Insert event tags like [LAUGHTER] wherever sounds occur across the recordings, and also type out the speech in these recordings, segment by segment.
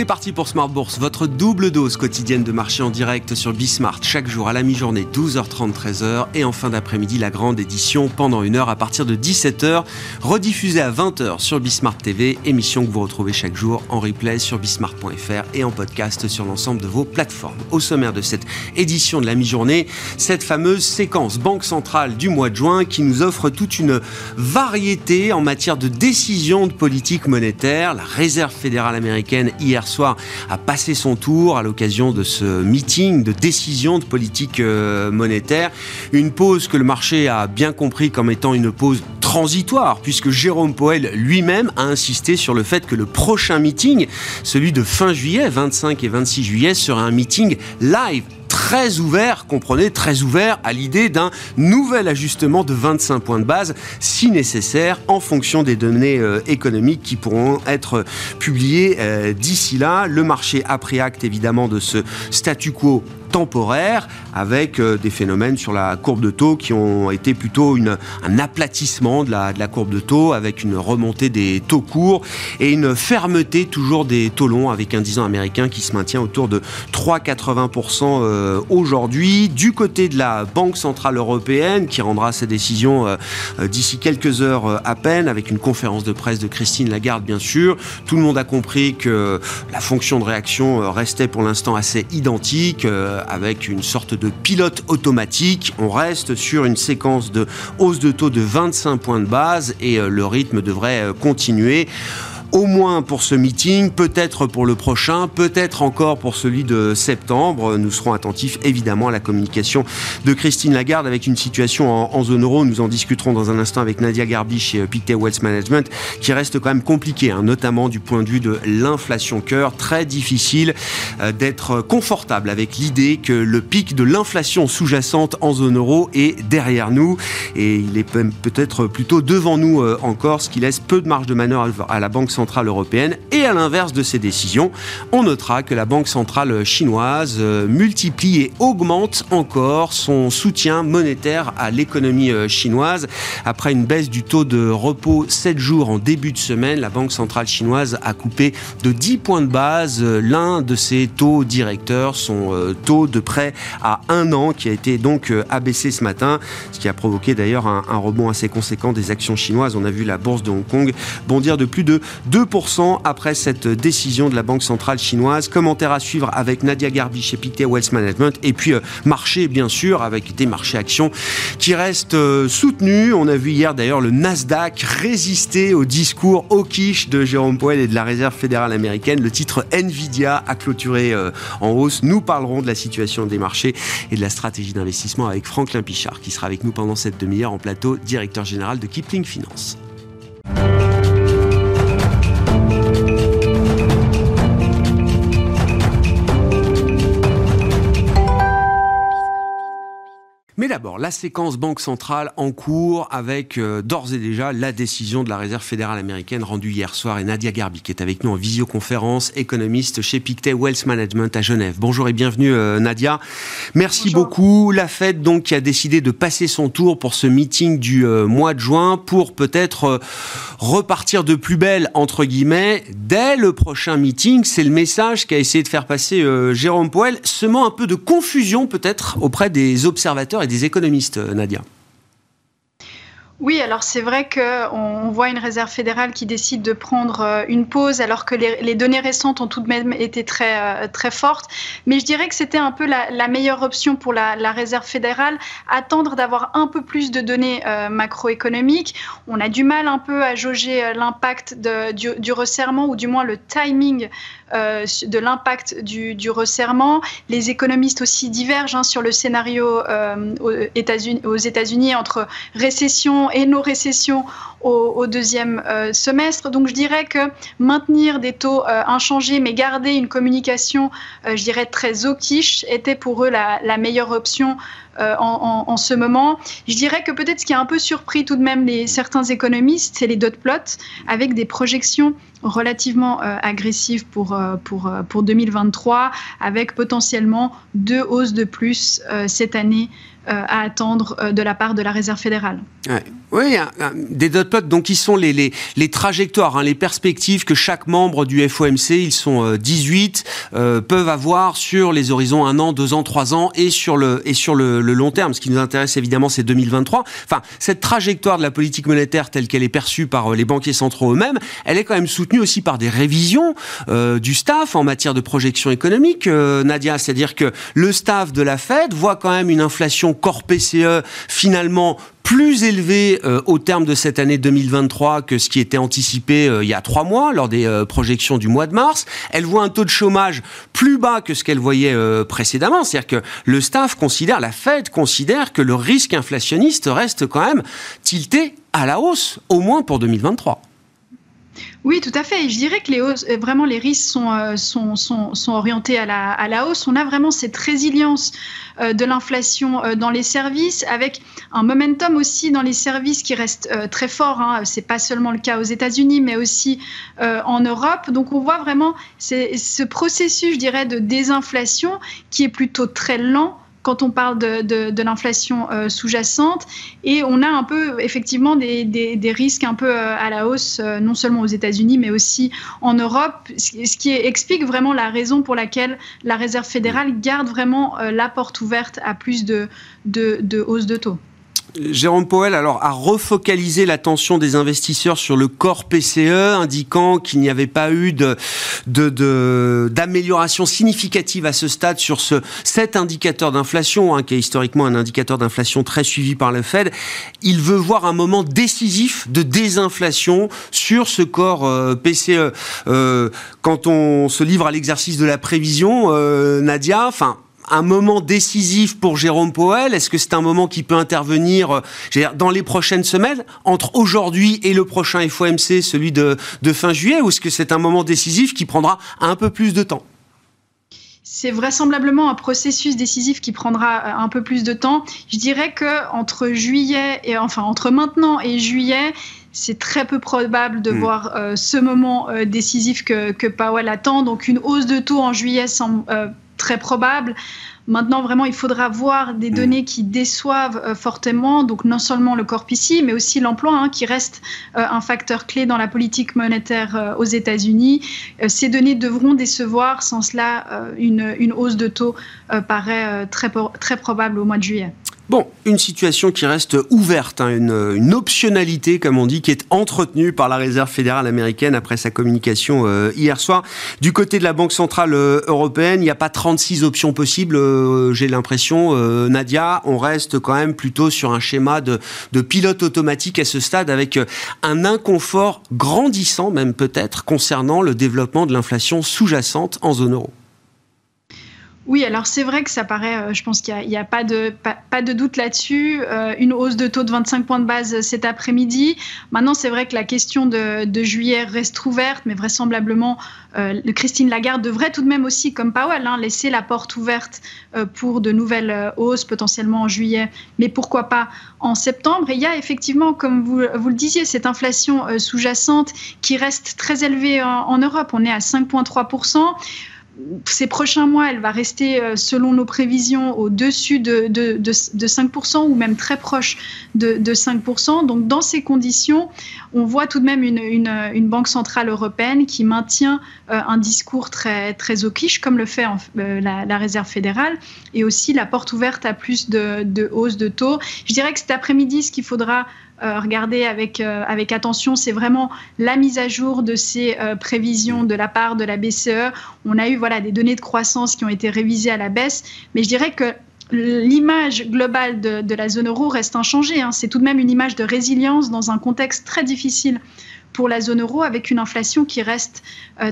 C'est parti pour Smart Bourse, votre double dose quotidienne de marché en direct sur Bismart, chaque jour à la mi-journée, 12h30, 13h, et en fin d'après-midi, la grande édition pendant une heure à partir de 17h, rediffusée à 20h sur Bismart TV, émission que vous retrouvez chaque jour en replay sur bismart.fr et en podcast sur l'ensemble de vos plateformes. Au sommaire de cette édition de la mi-journée, cette fameuse séquence Banque Centrale du mois de juin qui nous offre toute une variété en matière de décisions de politique monétaire. La Réserve fédérale américaine hier soir a passé son tour à l'occasion de ce meeting de décision de politique euh, monétaire. Une pause que le marché a bien compris comme étant une pause transitoire, puisque Jérôme Poel lui-même a insisté sur le fait que le prochain meeting, celui de fin juillet, 25 et 26 juillet, sera un meeting live très ouvert, comprenez, très ouvert à l'idée d'un nouvel ajustement de 25 points de base, si nécessaire, en fonction des données euh, économiques qui pourront être publiées euh, d'ici là. Le marché a pris acte évidemment de ce statu quo temporaire avec euh, des phénomènes sur la courbe de taux qui ont été plutôt une, un aplatissement de la, de la courbe de taux avec une remontée des taux courts et une fermeté toujours des taux longs avec un 10 ans américain qui se maintient autour de 3,80% euh, aujourd'hui. Du côté de la Banque Centrale Européenne qui rendra ses décisions euh, d'ici quelques heures à peine avec une conférence de presse de Christine Lagarde bien sûr. Tout le monde a compris que la fonction de réaction restait pour l'instant assez identique avec une sorte de pilote automatique. On reste sur une séquence de hausse de taux de 25 points de base et euh, le rythme devrait euh, continuer au moins pour ce meeting, peut-être pour le prochain, peut-être encore pour celui de septembre. Nous serons attentifs évidemment à la communication de Christine Lagarde avec une situation en, zone euro. Nous en discuterons dans un instant avec Nadia Garbi chez Pictet Wealth Management qui reste quand même compliqué, hein, notamment du point de vue de l'inflation cœur. Très difficile euh, d'être confortable avec l'idée que le pic de l'inflation sous-jacente en zone euro est derrière nous et il est peut-être plutôt devant nous euh, encore, ce qui laisse peu de marge de manœuvre à la Banque centrale centrale européenne. Et à l'inverse de ces décisions, on notera que la Banque centrale chinoise euh, multiplie et augmente encore son soutien monétaire à l'économie euh, chinoise. Après une baisse du taux de repos 7 jours en début de semaine, la Banque centrale chinoise a coupé de 10 points de base euh, l'un de ses taux directeurs, son taux de prêt à un an qui a été donc abaissé ce matin, ce qui a provoqué d'ailleurs un, un rebond assez conséquent des actions chinoises. On a vu la bourse de Hong Kong bondir de plus de 2% après cette décision de la Banque centrale chinoise. Commentaire à suivre avec Nadia Garbi chez Pictet Wealth Management. Et puis euh, marché, bien sûr, avec des marchés actions qui restent euh, soutenus. On a vu hier d'ailleurs le Nasdaq résister au discours au quiche de Jérôme Powell et de la Réserve fédérale américaine. Le titre Nvidia a clôturé euh, en hausse. Nous parlerons de la situation des marchés et de la stratégie d'investissement avec Franklin Pichard qui sera avec nous pendant cette demi-heure en plateau, directeur général de Kipling Finance. D'abord, la séquence Banque centrale en cours avec euh, d'ores et déjà la décision de la Réserve fédérale américaine rendue hier soir et Nadia Garbi qui est avec nous en visioconférence, économiste chez Pictet Wealth Management à Genève. Bonjour et bienvenue euh, Nadia. Merci beaucoup. La Fed donc qui a décidé de passer son tour pour ce meeting du euh, mois de juin pour peut-être repartir de plus belle entre guillemets dès le prochain meeting. C'est le message qu'a essayé de faire passer Jérôme Powell, semant un peu de confusion peut-être auprès des observateurs et des économistes, euh, Nadia. Oui, alors c'est vrai qu'on voit une réserve fédérale qui décide de prendre euh, une pause alors que les, données récentes ont tout de même été très, euh, très fortes. Mais je dirais que c'était un peu la, meilleure option pour la, réserve fédérale, attendre d'avoir un peu plus de données macroéconomiques. On a du mal un peu à jauger l'impact du, resserrement ou du moins le timing euh, de l'impact du, resserrement. Les économistes aussi divergent hein, sur le scénario euh, aux États-Unis entre récession et non-récession au, deuxième euh, semestre. Donc je dirais que maintenir des taux inchangés mais garder une communication, je dirais, très au quiche était pour eux la, meilleure option en, ce moment. Je dirais que peut-être ce qui a un peu surpris tout de même certains économistes, c'est les dot plots avec des projections relativement euh, agressive pour, euh, pour, euh, pour 2023, avec potentiellement deux hausses de plus cette année à attendre de la part de la Réserve fédérale. Oui, des dot plots, donc qui sont les, les, les trajectoires, hein, les perspectives que chaque membre du FOMC, ils sont 18, peuvent avoir sur les horizons 1 an, 2 ans, 3 ans et sur le, et sur le, le long terme. Ce qui nous intéresse évidemment, c'est 2023. Enfin, cette trajectoire de la politique monétaire telle qu'elle est perçue par les banquiers centraux eux-mêmes, elle est quand même soutenue aussi par des révisions euh, du staff en matière de projection économique, euh, Nadia. C'est-à-dire que le staff de la Fed voit quand même une inflation corps PCE finalement plus élevée euh, au terme de cette année 2023 que ce qui était anticipé il y a trois mois lors des projections du mois de mars. Elle voit un taux de chômage plus bas que ce qu'elle voyait précédemment. C'est-à-dire que le staff considère, la Fed considère que le risque inflationniste reste quand même tilté à la hausse, au moins pour 2023. Oui, tout à fait. je dirais que les euh, vraiment les risques sont, euh, sont, sont, sont orientés à la, à la, hausse. On a vraiment cette résilience euh, de l'inflation dans les services, avec un momentum aussi dans les services qui reste très fort. Hein. Ce n'est pas seulement le cas aux États-Unis, mais aussi en Europe. Donc on voit vraiment ce processus, je dirais, de désinflation qui est plutôt très lent quand on parle de, l'inflation euh, sous-jacente. Et on a un peu, effectivement, des, risques un peu euh, à la hausse, euh, non seulement aux États-Unis, mais aussi en Europe, ce qui explique vraiment la raison pour laquelle la Réserve fédérale garde vraiment la porte ouverte à plus de, de hausse de taux. Jérôme Powell alors a refocalisé l'attention des investisseurs sur le corps PCE, indiquant qu'il n'y avait pas eu de, d'amélioration significative à ce stade sur ce cet indicateur d'inflation, hein, qui est historiquement un indicateur d'inflation très suivi par le Fed. Il veut voir un moment décisif de désinflation sur ce corps euh, PCE. Euh, quand on se livre à l'exercice de la prévision, euh, Nadia, enfin un moment décisif pour Jérôme Powell? Est-ce que c'est un moment qui peut intervenir euh, dans les prochaines semaines, entre aujourd'hui et le prochain FOMC, celui de, fin juillet, ou est-ce que c'est un moment décisif qui prendra un peu plus de temps? C'est vraisemblablement un processus décisif qui prendra euh, un peu plus de temps. Je dirais que entre juillet et enfin entre maintenant et juillet, c'est très peu probable de hmm. voir euh, ce moment décisif que, que, Powell attend. Donc une hausse de taux en juillet semble très probable. Maintenant, vraiment, il faudra voir des mm. données qui déçoivent euh, fortement, donc non seulement le corps ici, mais aussi l'emploi, hein, qui reste euh, un facteur clé dans la politique monétaire euh, aux États-Unis. ces données devront décevoir, sans cela, une, une, hausse de taux paraît très, très probable au mois de juillet. Bon, une situation qui reste ouverte, hein, une, optionnalité, comme on dit, qui est entretenue par la Réserve fédérale américaine après sa communication euh, hier soir. Du côté de la Banque centrale euh, européenne, il n'y a pas 36 options possibles, euh, j'ai l'impression. Nadia, on reste quand même plutôt sur un schéma de, de pilote automatique à ce stade, avec un inconfort grandissant même peut-être concernant le développement de l'inflation sous-jacente en zone euro. Oui, alors c'est vrai que ça paraît, euh, je pense qu'il n'y a, pas, de, doute là-dessus. Euh, une hausse de taux de 25 points de base cet après-midi. Maintenant, c'est vrai que la question de, juillet reste ouverte, mais vraisemblablement, euh, Christine Lagarde devrait tout de même aussi, comme Powell, hein, laisser la porte ouverte pour de nouvelles hausses potentiellement en juillet, mais pourquoi pas en septembre. Et il y a effectivement, comme vous, le disiez, cette inflation sous-jacente qui reste très élevée en Europe. On est à 5,3% ces prochains mois, elle va rester, euh, selon nos prévisions, au-dessus de, de, de, 5% ou même très proche de, 5%. Donc, dans ces conditions, on voit tout de même une, banque centrale européenne qui maintient euh, un discours très, très au quiche, comme le fait euh, la, Réserve fédérale, et aussi la porte ouverte à plus de, de hausse de taux. Je dirais que cet après-midi, ce qu'il faudra regarder avec, euh, avec attention, c'est vraiment la mise à jour de ces euh, prévisions de la part de la BCE. On a eu voilà, des données de croissance qui ont été révisées à la baisse, mais je dirais que l'image globale de, la zone euro reste inchangée. Hein. C'est tout de même une image de résilience dans un contexte très difficile pour la zone euro avec une inflation qui reste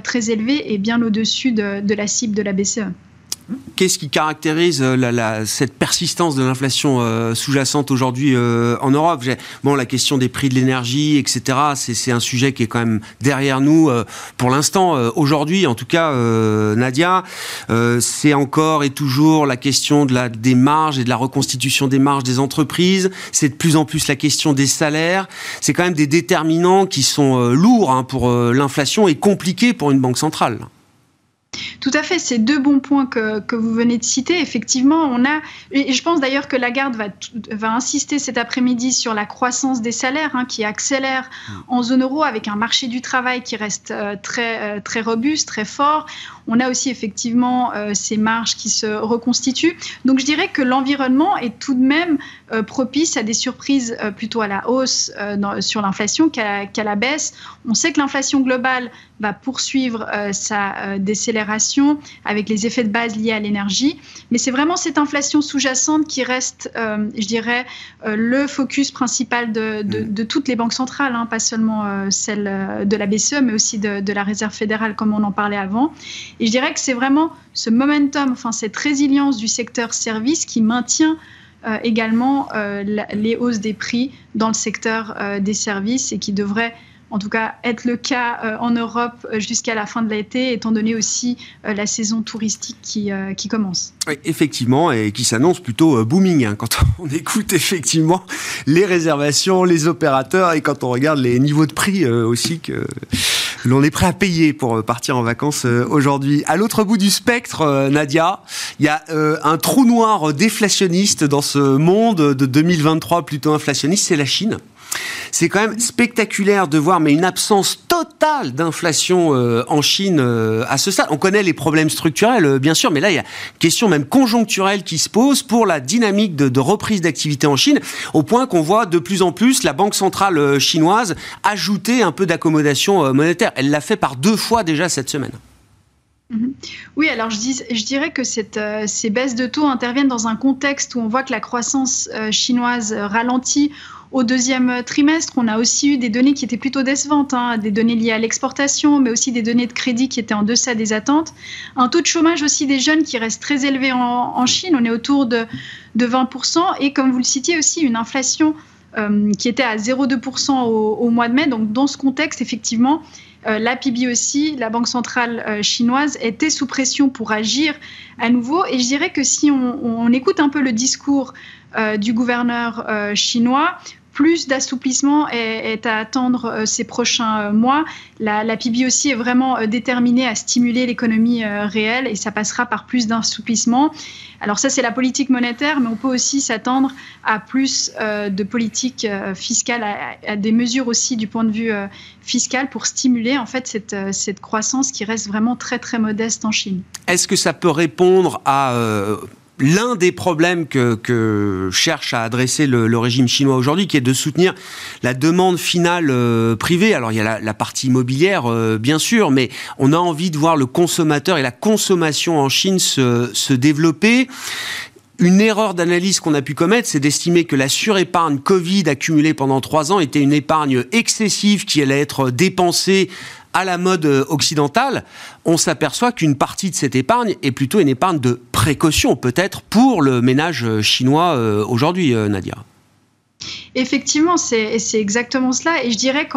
très élevée et bien au-dessus de, de la cible de la BCE. Qu'est-ce qui caractérise euh, cette persistance de l'inflation euh, sous-jacente aujourd'hui euh, en Europe? Bon, la question des prix de l'énergie, etc., c'est un sujet qui est quand même derrière nous pour l'instant. aujourd'hui, en tout cas, Nadia, c'est encore et toujours la question de la, des marges et de la reconstitution des marges des entreprises. C'est de plus en plus la question des salaires. C'est quand même des déterminants qui sont lourds hein, pour l'inflation et compliqués pour une banque centrale. Tout à fait, c'est deux bons points que, que, vous venez de citer. Effectivement, on a, et je pense d'ailleurs que Lagarde va, va insister cet après-midi sur la croissance des salaires hein, qui accélère mm. en zone euro avec un marché du travail qui reste euh, très, euh, très robuste, très fort. On a aussi effectivement euh, ces marges qui se reconstituent. Donc je dirais que l'environnement est tout de même propice à des surprises plutôt à la hausse sur l'inflation qu'à la baisse. On sait que l'inflation globale va poursuivre euh, sa euh, décélération avec les effets de base liés à l'énergie. Mais c'est vraiment cette inflation sous-jacente qui reste, euh, je dirais, le focus principal de, mm. toutes les banques centrales, hein, pas seulement celle de la BCE, mais aussi de, de, la Réserve fédérale, comme on en parlait avant. Et je dirais que c'est vraiment ce momentum, enfin cette résilience du secteur service qui maintient également les hausses des prix dans le secteur des services et qui devrait en tout cas être le cas euh, en Europe euh, jusqu'à la fin de l'été, étant donné aussi euh, la saison touristique qui, commence. Oui, effectivement, et qui s'annonce plutôt booming hein, quand [LAUGHS] on écoute effectivement les réservations, les opérateurs et quand on regarde les niveaux de prix aussi que l'on est prêt à payer pour partir en vacances aujourd'hui. À l'autre bout du spectre, Nadia, il y a un trou noir déflationniste dans ce monde de 2023 plutôt inflationniste, c'est la Chine. C'est quand même spectaculaire de voir, mais une absence totale d'inflation euh, en Chine euh, à ce stade. On connaît les problèmes structurels, euh, bien sûr, mais là, il y a une question même conjoncturelle qui se pose pour la dynamique de, reprise d'activité en Chine, au point qu'on voit de plus en plus la Banque centrale chinoise ajouter un peu d'accommodation monétaire. Elle l'a fait par deux fois déjà cette semaine. Mhm. Oui, alors je, dirais que cette, ces baisses de taux interviennent dans un contexte où on voit que la croissance chinoise ralentit au deuxième trimestre, on a aussi eu des données qui étaient plutôt décevantes, hein, des données liées à l'exportation, mais aussi des données de crédit qui étaient en deçà des attentes. Un taux de chômage aussi des jeunes qui reste très élevé en, Chine, on est autour de, 20%, et comme vous le citiez aussi, une inflation euh, qui était à 0,2% au, mois de mai. Donc dans ce contexte, effectivement, euh, la PIB aussi, la Banque centrale euh, chinoise, était sous pression pour agir à nouveau. Et je dirais que si on, écoute un peu le discours du gouverneur chinois, plus d'assouplissement est, à attendre euh, ces prochains euh, mois. La, la, PIB aussi est vraiment euh, déterminée à stimuler l'économie réelle et ça passera par plus d'assouplissement. Alors ça, c'est la politique monétaire, mais on peut aussi s'attendre à plus de politique fiscale, à, des mesures aussi du point de vue fiscal pour stimuler en fait cette, cette croissance qui reste vraiment très très modeste en Chine. Est-ce que ça peut répondre à l'un des problèmes que, cherche à adresser le, régime chinois aujourd'hui, qui est de soutenir la demande finale euh, privée. Alors il y a la, partie immobilière, euh, bien sûr, mais on a envie de voir le consommateur et la consommation en Chine se, se développer. Une erreur d'analyse qu'on a pu commettre, c'est d'estimer que la surépargne Covid accumulée pendant trois ans était une épargne excessive qui allait être dépensée à la mode euh, occidentale, on s'aperçoit qu'une partie de cette épargne est plutôt une épargne de précaution, peut-être, pour le ménage euh, chinois euh, aujourd'hui, Nadia. Effectivement, c'est exactement cela. Et je dirais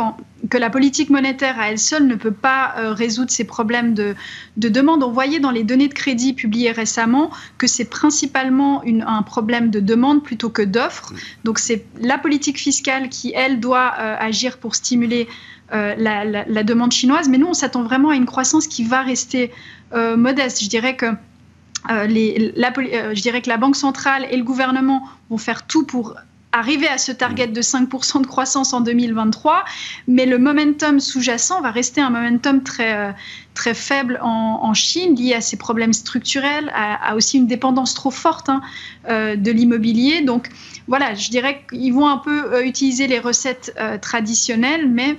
que la politique monétaire à elle seule ne peut pas résoudre ces problèmes de, demande. On voyait dans les données de crédit publiées récemment que c'est principalement un problème de demande plutôt que d'offre. Donc c'est la politique fiscale qui, elle, doit agir pour stimuler euh, la, demande chinoise. Mais nous, on s'attend vraiment à une croissance qui va rester euh, modeste. Je dirais que euh, la, je dirais que la Banque centrale et le gouvernement vont faire tout pour arriver à ce target de 5% de croissance en 2023, mais le momentum sous-jacent va rester un momentum très, très faible en, Chine, lié à ces problèmes structurels, à, aussi une dépendance trop forte hein, de l'immobilier. Donc voilà, je dirais qu'ils vont un peu utiliser les recettes traditionnelles, mais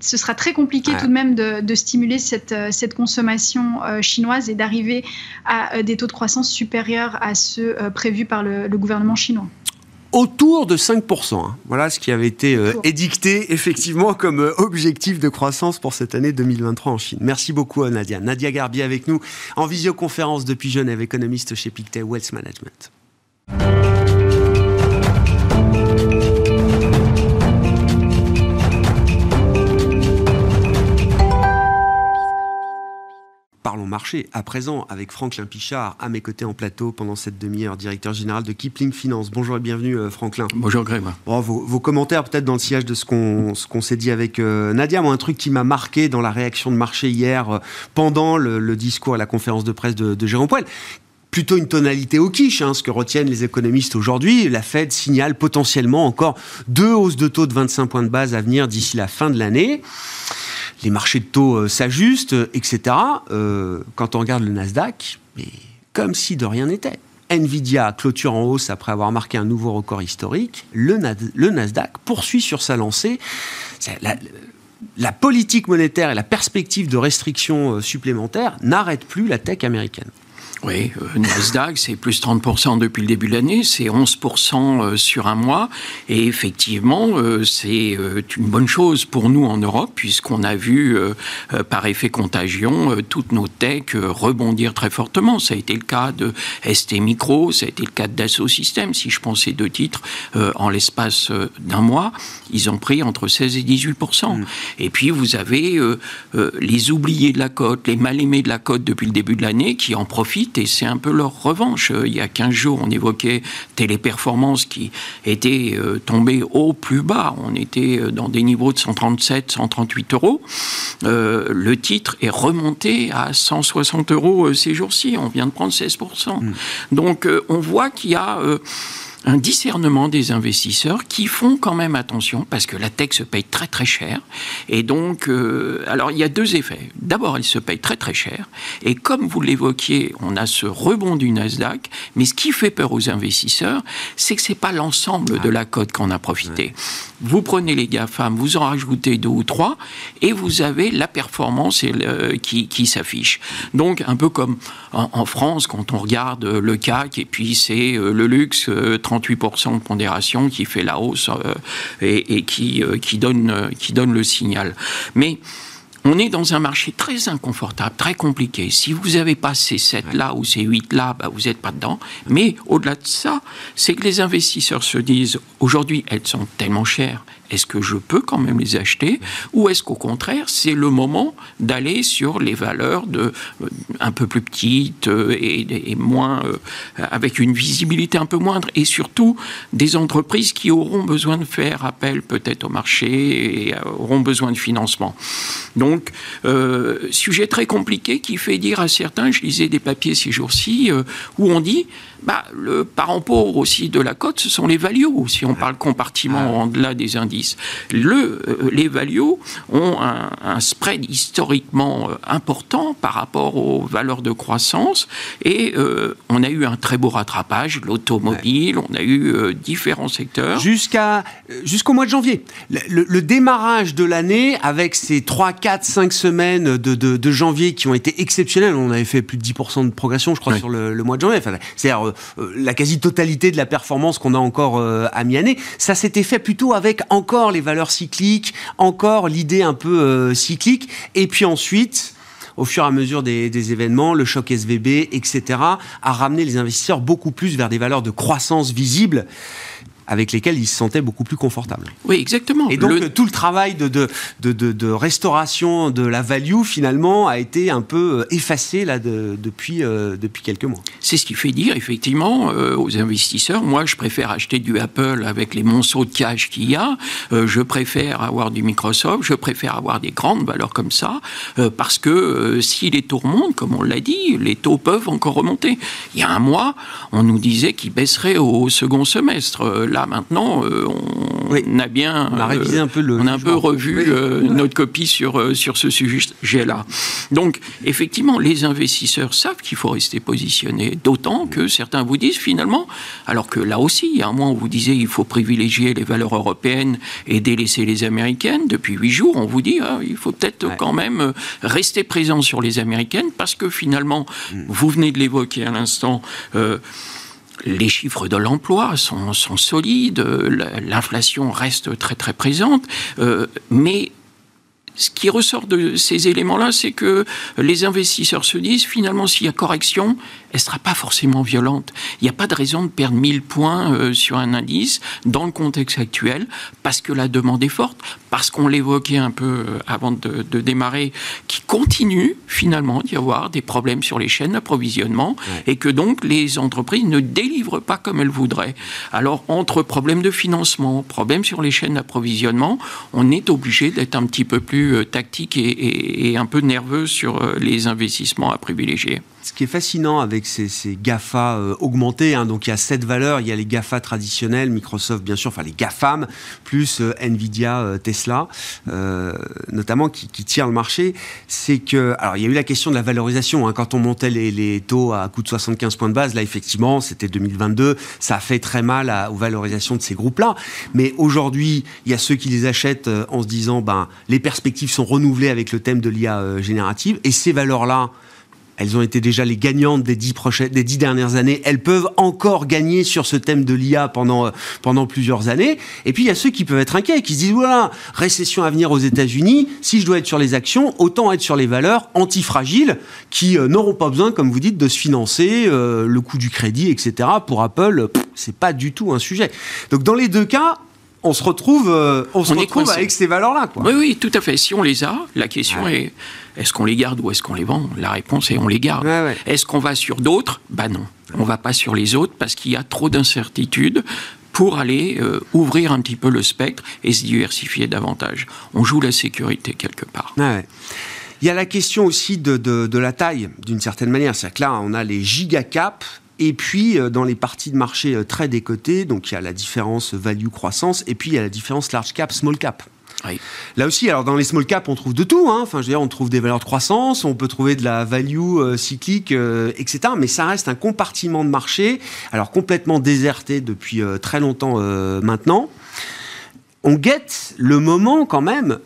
ce sera très compliqué tout de même de, stimuler cette, euh, consommation euh, chinoise et d'arriver à euh, des taux de croissance supérieurs à ceux prévus par le, gouvernement chinois autour de 5%. Hein. Voilà ce qui avait été édicté [LAUGHS] effectivement comme objectif de croissance pour cette année 2023 en Chine. Merci beaucoup à Nadia. Nadia Garbier avec nous en visioconférence depuis Genève, économiste chez Pictet Wealth Management. Parlons marché à présent avec Franklin Pichard à mes côtés en plateau pendant cette demi-heure, directeur général de Kipling Finance. Bonjour et bienvenue euh, Franklin. Bonjour Greg. vos, commentaires peut-être dans le sillage de ce qu'on s'est dit avec euh, Nadia. Moi, un truc qui m'a marqué dans la réaction de marché hier euh, pendant le, discours à la conférence de presse de, Jérôme Poel, plutôt une tonalité au quiche, hein, ce que retiennent les économistes aujourd'hui. La Fed signale potentiellement encore deux hausses de taux de 25 points de base à venir d'ici la fin de l'année. Les marchés de taux euh, s'ajustent, etc. Euh, quand on regarde le Nasdaq, mais comme si de rien n'était. Nvidia clôture en hausse après avoir marqué un nouveau record historique. Le, Nasdaq poursuit sur sa lancée. La, la politique monétaire et la perspective de restrictions euh, supplémentaires n'arrêtent plus la tech américaine. Oui, euh, Nasdaq, c'est plus 30% depuis le début de l'année, c'est 11% euh, sur un mois. Et effectivement, euh, c'est une bonne chose pour nous en Europe, puisqu'on a vu, par effet contagion, toutes nos techs rebondir très fortement. Ça a été le cas de ST Micro, ça a été le cas de Dassault Systèmes. Si je pensais deux titres, en l'espace d'un mois, ils ont pris entre 16 et 18%. Mm. Et puis, vous avez les oubliés de la cote, les mal-aimés de la cote depuis le début de l'année qui en profitent et c'est un peu leur revanche. Euh, il y a 15 jours, on évoquait Téléperformance qui était euh, tombée au plus bas. On était euh, dans des niveaux de 137, 138 euros. le titre est remonté à 160 euros ces jours-ci. On vient de prendre 16%. Hmm. Donc on voit qu'il y a un discernement des investisseurs qui font quand même attention parce que la tech se paye très très cher. Et donc, euh, alors il y a deux effets. D'abord, elle se paye très très cher. Et comme vous l'évoquiez, on a ce rebond du Nasdaq. Mais ce qui fait peur aux investisseurs, c'est que c'est pas l'ensemble de la cote qu'on a profité. Vous prenez les GAFAM, vous en rajoutez deux ou trois, et vous avez la performance qui, qui s'affiche. Donc, un peu comme en, France, quand on regarde le CAC, et puis c'est euh, le luxe, 38% euh, de pondération qui fait la hausse euh, et, qui, qui, donne, qui donne le signal. Mais on est dans un marché très inconfortable, très compliqué. Si vous n'avez pas ces 7-là ou ces 8-là, bah, vous n'êtes pas dedans. Mais au-delà de ça, c'est que les investisseurs se disent, aujourd'hui, elles sont tellement chères, est-ce que je peux quand même les acheter Ou est-ce qu'au contraire, c'est le moment d'aller sur les valeurs de, euh, un peu plus petites euh, et, moins, euh, avec une visibilité un peu moindre et surtout des entreprises qui auront besoin de faire appel peut-être au marché et auront besoin de financement. Donc, sujet très compliqué qui fait dire à certains, je lisais des papiers ces jours-ci, où on dit bah, le parent pauvre aussi de la cote, ce sont les values, si on parle compartiment en-delà des indices. Le, euh, les values ont un, spread historiquement euh, important par rapport aux valeurs de croissance, et euh, on a eu un très beau rattrapage, l'automobile, on a eu différents secteurs. Jusqu'à, jusqu'au mois de janvier. Le, démarrage de l'année, avec ces 3, 4, 5 semaines de, de, janvier qui ont été exceptionnelles, on avait fait plus de 10% de progression, je crois, sur le, le, mois de janvier. Enfin, c'est-à-dire euh, la quasi-totalité de la performance qu'on a encore euh, à mi-année, ça s'était fait plutôt avec encore les valeurs cycliques, encore l'idée un peu euh, cyclique, et puis ensuite au fur et à mesure des, des, événements, le choc SVB, etc., a ramené les investisseurs beaucoup plus vers des valeurs de croissance visibles avec lesquels ils se sentaient beaucoup plus confortables. Oui, exactement. Et donc tout le travail de, de, de, de, restauration de la value, finalement, a été un peu euh, effacé là, depuis, euh, depuis quelques mois. C'est ce qui fait dire, effectivement, euh, aux investisseurs, moi, je préfère acheter du Apple avec les monceaux de cash qu'il y a, je préfère avoir du Microsoft, je préfère avoir des grandes valeurs comme ça, parce que si les taux remontent, comme on l'a dit, les taux peuvent encore remonter. Il y a un mois, on nous disait qu'ils baisseraient au second semestre. Là, maintenant, euh, on, a bien, on a révisé un peu le, on a un peu revu euh, notre copie sur euh, sur ce sujet-là. Donc, effectivement, les investisseurs savent qu'il faut rester positionné, d'autant que certains vous disent finalement, alors que là aussi, il y a un mois, on vous disait il faut privilégier les valeurs européennes et délaisser les américaines. Depuis huit jours, on vous dit ah, il faut peut-être quand même rester présent sur les américaines parce que finalement, mm. vous venez de l'évoquer à l'instant les chiffres de l'emploi sont, solides, l'inflation reste très très présente, euh, mais ce qui ressort de ces éléments-là, c'est que les investisseurs se disent finalement s'il y a correction, elle ne sera pas forcément violente. Il n'y a pas de raison de perdre 1000 points euh, sur un indice dans le contexte actuel, parce que la demande est forte, parce qu'on l'évoquait un peu euh, avant de, démarrer, qui continue finalement d'y avoir des problèmes sur les chaînes d'approvisionnement, et que donc les entreprises ne délivrent pas comme elles voudraient. Alors, entre problèmes de financement, problèmes sur les chaînes d'approvisionnement, on est obligé d'être un petit peu plus euh, tactique et, et un peu nerveux sur les investissements à privilégier ce qui est fascinant avec ces, GAFA euh, augmentés, hein, donc il y a sept valeurs, il y a les GAFA traditionnels, Microsoft bien sûr, enfin les GAFAM, plus euh, Nvidia, euh, Tesla, notamment qui, qui, tirent le marché, c'est que, alors il y a eu la question de la valorisation, hein, quand on montait les, taux à coût de 75 points de base, là effectivement c'était 2022, ça a fait très mal aux valorisations de ces groupes-là, mais aujourd'hui il y a ceux qui les achètent en se disant, ben les perspectives sont renouvelées avec le thème de l'IA générative, et ces valeurs-là, elles ont été déjà les gagnantes des dix, dernières années. Elles peuvent encore gagner sur ce thème de l'IA pendant, euh, pendant plusieurs années. Et puis, il y a ceux qui peuvent être inquiets, qui se disent, voilà, récession à venir aux États-Unis, si je dois être sur les actions, autant être sur les valeurs antifragiles qui euh, n'auront pas besoin, comme vous dites, de se financer, euh, le coût du crédit, etc. Pour Apple, c'est pas du tout un sujet. Donc, dans les deux cas, on se retrouve, on se retrouve avec ces valeurs-là. Oui, oui, tout à fait. Si on les a, la question est est-ce qu'on les garde ou est-ce qu'on les vend? La réponse est on les garde. Est-ce qu'on va sur d'autres? Ben non. On va pas sur les autres parce qu'il y a trop d'incertitudes pour aller euh, ouvrir un petit peu le spectre et se diversifier davantage. On joue la sécurité quelque part. Il y a la question aussi de, la taille, d'une certaine manière. C'est-à-dire que là, on a les gigacaps, et puis, euh, dans les parties de marché euh, très décotées, donc il y a la différence value-croissance, et puis il y a la différence large cap, small cap. Là aussi, alors dans les small caps, on trouve de tout. Hein. Enfin, je veux dire, on trouve des valeurs de croissance, on peut trouver de la value euh, cyclique, euh, etc. Mais ça reste un compartiment de marché, alors complètement déserté depuis euh, très longtemps maintenant. On guette le moment quand même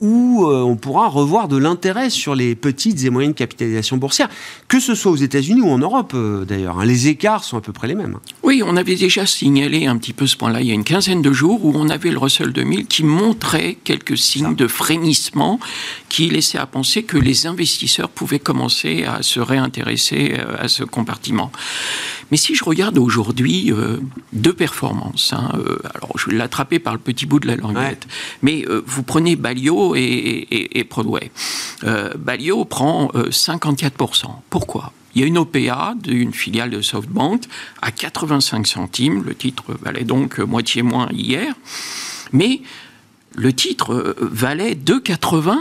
où euh, on pourra revoir de l'intérêt sur les petites et moyennes capitalisations boursières, que ce soit aux États-Unis ou en Europe euh, d'ailleurs. Hein. Les écarts sont à peu près les mêmes. Oui, on avait déjà signalé un petit peu ce point-là il y a une quinzaine de jours où on avait le Russell 2000 qui montrait quelques signes de frémissement qui laissaient à penser que les investisseurs pouvaient commencer à se réintéresser euh, à ce compartiment. Mais si je regarde aujourd'hui deux performances, hein, alors je vais l'attraper par le petit bout de la languette, mais vous prenez Balio et, et, Broadway. Euh, Balio prend 54%. Euh, Pourquoi? Il y a une OPA d'une filiale de SoftBank à 85 centimes. Le titre valait donc moitié moins hier. Mais le titre valait 2,80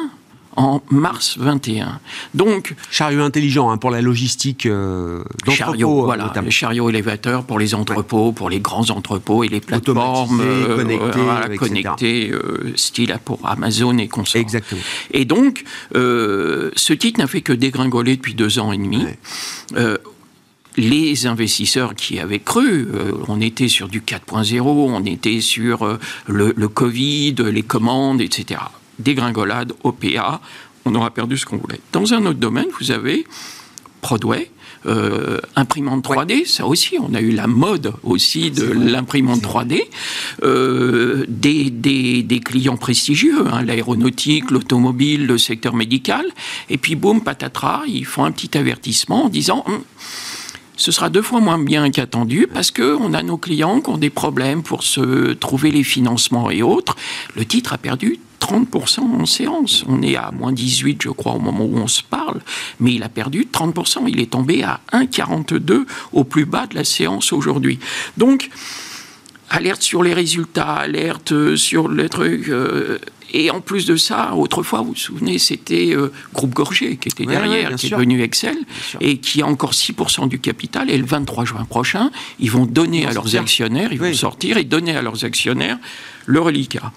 en mars 21. Donc chariot intelligent hein, pour la logistique euh, chariot, euh, voilà, les chariots élévateurs pour les entrepôts, pour les grands entrepôts et les plateformes euh, connectées, style pour Amazon et consorts. Exactement. Et donc ce titre n'a fait que dégringoler depuis deux ans et demi. les investisseurs qui avaient cru, on était sur du 4.0, on était sur le, le, Covid, les commandes, etc dégringolade, OPA, on aura perdu ce qu'on voulait. Dans un autre domaine, vous avez Broadway, euh, imprimante 3D, ça aussi, on a eu la mode aussi de l'imprimante 3D, euh, des, des, clients prestigieux, hein, l'aéronautique, l'automobile, le secteur médical, et puis boum, patatras, ils font un petit avertissement en disant... Hum, ce sera deux fois moins bien qu'attendu parce qu'on a nos clients qui ont des problèmes pour se trouver les financements et autres. Le titre a perdu 30% en séance. On est à moins 18, je crois, au moment où on se parle, mais il a perdu 30%. Il est tombé à 1,42 au plus bas de la séance aujourd'hui. Donc, alerte sur les résultats, alerte sur le truc. Euh, et en plus de ça, autrefois, vous vous souvenez, c'était euh, Groupe Gorgé qui était derrière, qui est devenu Excel, et qui a encore 6% du capital. Et le 23 juin prochain, ils vont donner à leurs actionnaires, ils vont sortir et donner à leurs actionnaires le reliquat.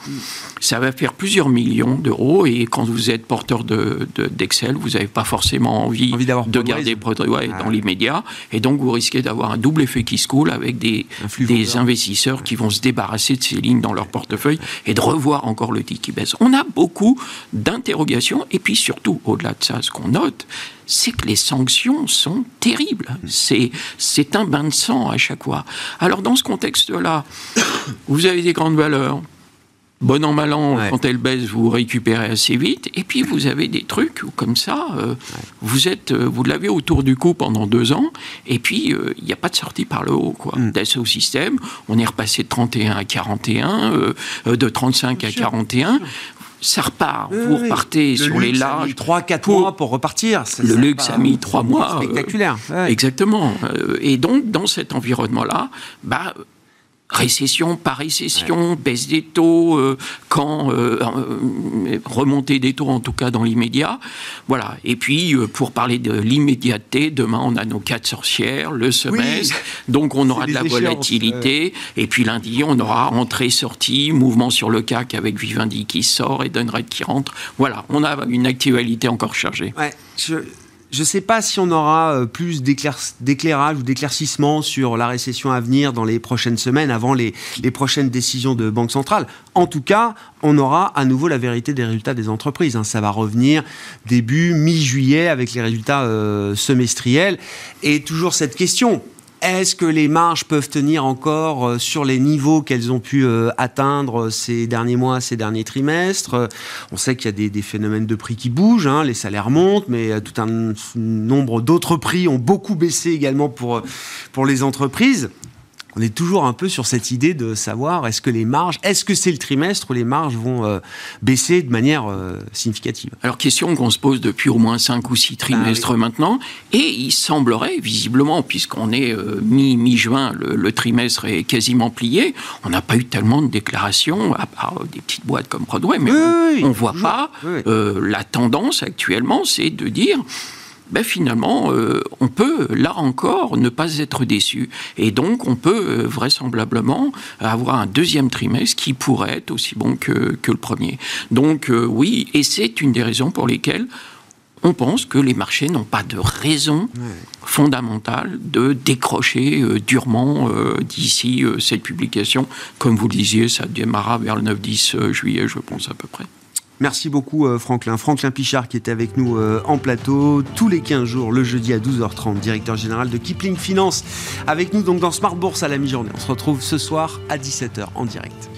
Ça va faire plusieurs millions d'euros et quand vous êtes porteur d'Excel, de, vous n'avez pas forcément envie, de garder ouais, dans l'immédiat. Et donc vous risquez d'avoir un double effet qui se coule avec des, des investisseurs qui vont se débarrasser de ces lignes dans leur portefeuille et de revoir encore le titre On a beaucoup d'interrogations et puis surtout, au-delà de ça, ce qu'on note, c'est que les sanctions sont terribles. C'est un bain de sang à chaque fois. Alors dans ce contexte-là, vous avez des grandes valeurs, bon an mal an, quand elle baisse, vous récupérez assez vite. Et puis vous avez des trucs où, comme ça, euh, vous êtes, euh, vous l'avez autour du cou pendant deux ans, et puis euh, il n'y a pas de sortie par le haut. Quoi. Mm. Dassault Systèmes, on est repassé de 31 à 41, de 35 à 41 ça repart. vous repartez sur les larges. 3-4 mois pour repartir. le luxe a mis 3 mois. Spectaculaire. Exactement. Et donc, dans cet environnement-là, bah, récession par récession, baisse des taux, euh, quand euh, euh, remontée des taux en tout cas dans l'immédiat. Voilà. Et puis pour parler de l'immédiateté, demain on a nos quatre sorcières, le semestre, donc on aura de la volatilité. Et puis lundi on aura entrée-sortie, mouvement sur le CAC avec Vivendi qui sort et Dunred qui rentre. Voilà, on a une actualité encore chargée. Ouais, je je ne sais pas si on aura euh, plus d'éclairage ou d'éclaircissement sur la récession à venir dans les prochaines semaines, avant les, prochaines décisions de Banque centrale. En tout cas, on aura à nouveau la vérité des résultats des entreprises. Hein. Ça va revenir début, mi-juillet, avec les résultats euh, semestriels. Et toujours cette question, est-ce que les marges peuvent tenir encore euh, sur les niveaux qu'elles ont pu euh, atteindre ces derniers mois, ces derniers trimestres? On sait qu'il y a des, phénomènes de prix qui bougent, hein, les salaires montent, mais euh, tout un nombre d'autres prix ont beaucoup baissé également pour, pour les entreprises on est toujours un peu sur cette idée de savoir est-ce que les marges, est-ce que c'est le trimestre où les marges vont euh, baisser de manière euh, significative? Alors, question qu'on se pose depuis au moins 5 ou 6 trimestres ah maintenant, et il semblerait, visiblement, puisqu'on est euh, mi-juin, le, trimestre est quasiment plié, on n'a pas eu tellement de déclarations, à part des petites boîtes comme Broadway, mais on ne voit pas. la tendance actuellement, c'est de dire ben finalement, euh, on peut, là encore, ne pas être déçu. Et donc, on peut euh, vraisemblablement avoir un deuxième trimestre qui pourrait être aussi bon que, que le premier. Donc, euh, oui, et c'est une des raisons pour lesquelles on pense que les marchés n'ont pas de raison fondamentale de décrocher durement d'ici cette publication. Comme vous le disiez, ça démarra vers le 9-10 juillet, je pense à peu près. Merci beaucoup euh, Franklin. Franklin Pichard qui était avec nous euh, en plateau tous les 15 jours, le jeudi à 12h30, directeur général de Kipling Finance. Avec nous donc dans Smart Bourse à la mi-journée. On se retrouve ce soir à 17h en direct.